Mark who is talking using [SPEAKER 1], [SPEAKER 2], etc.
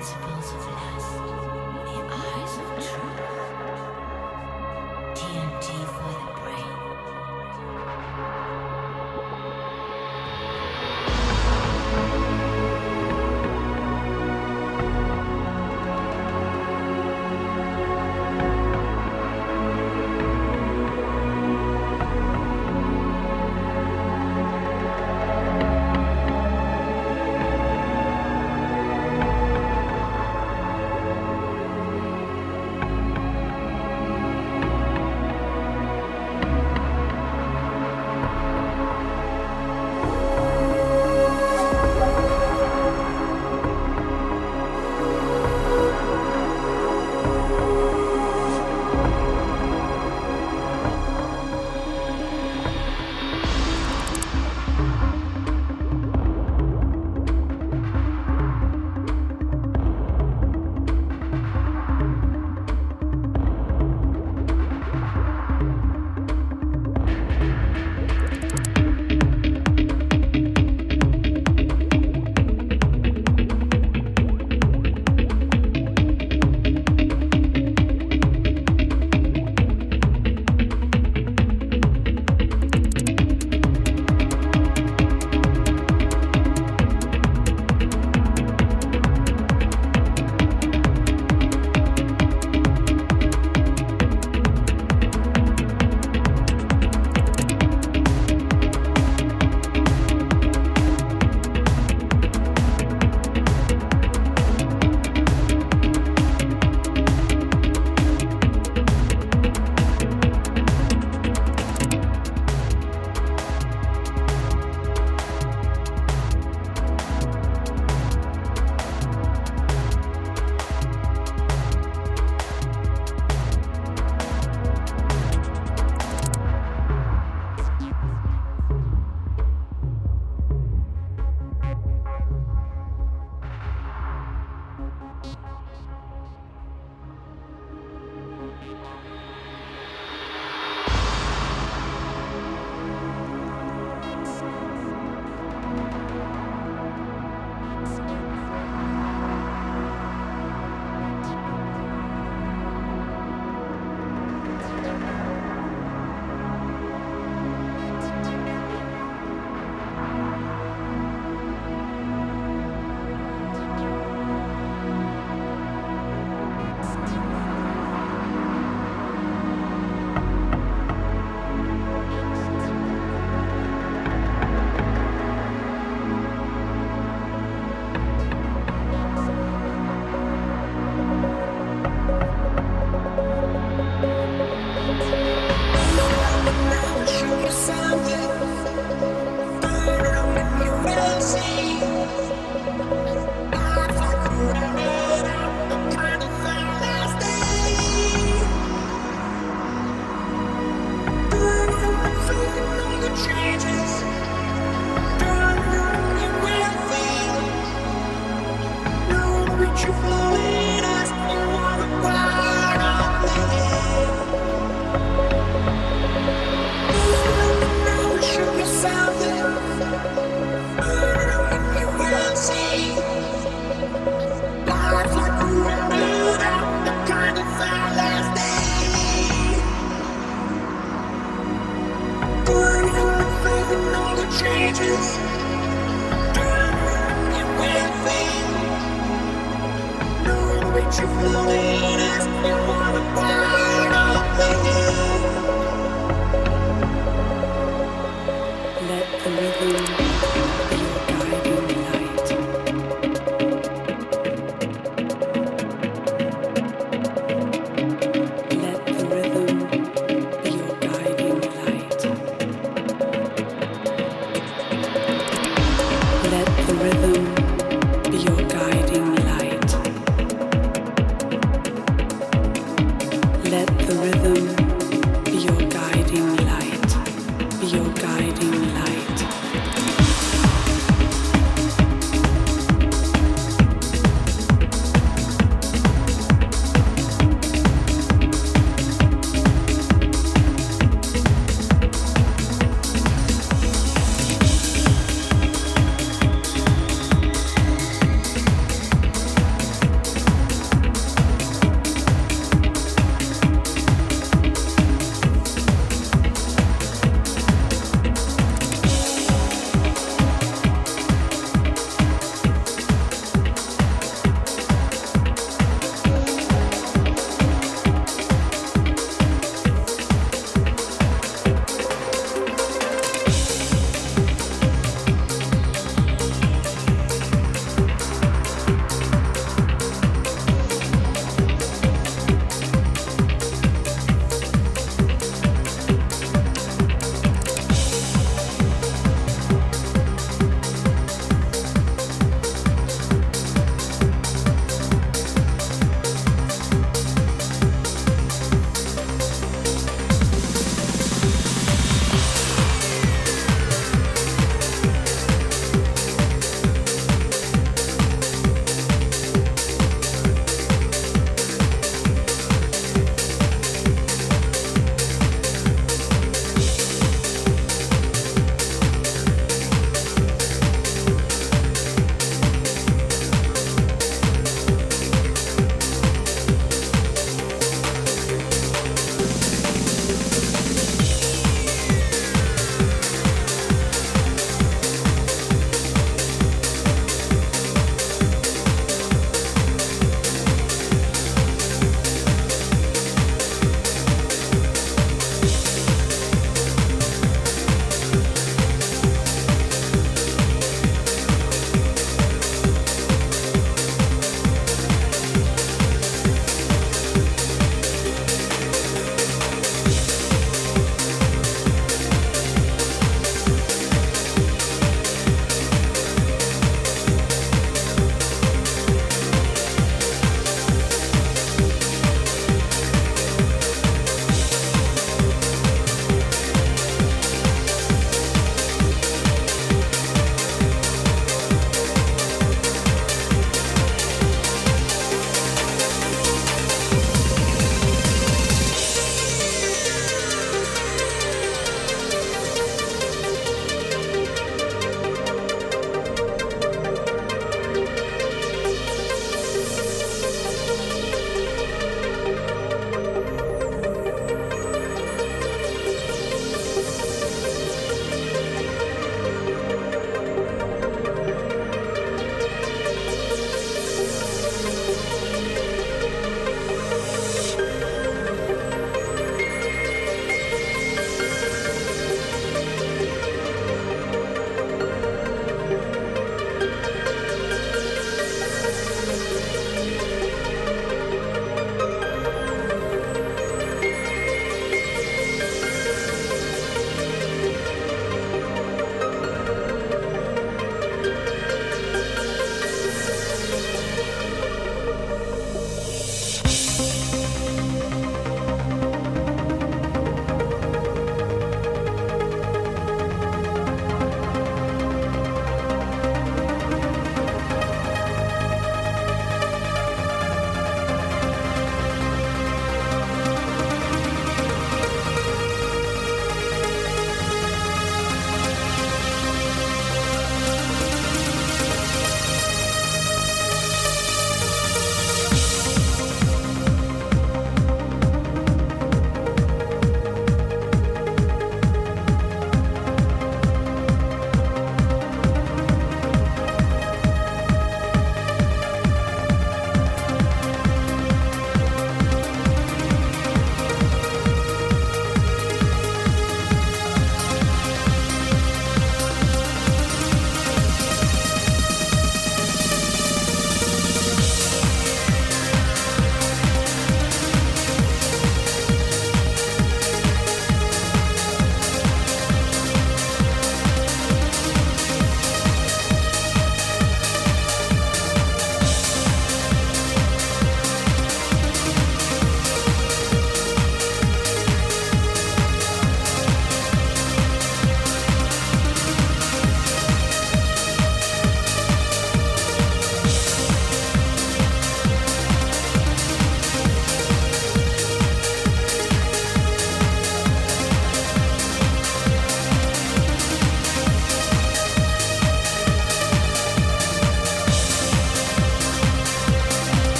[SPEAKER 1] the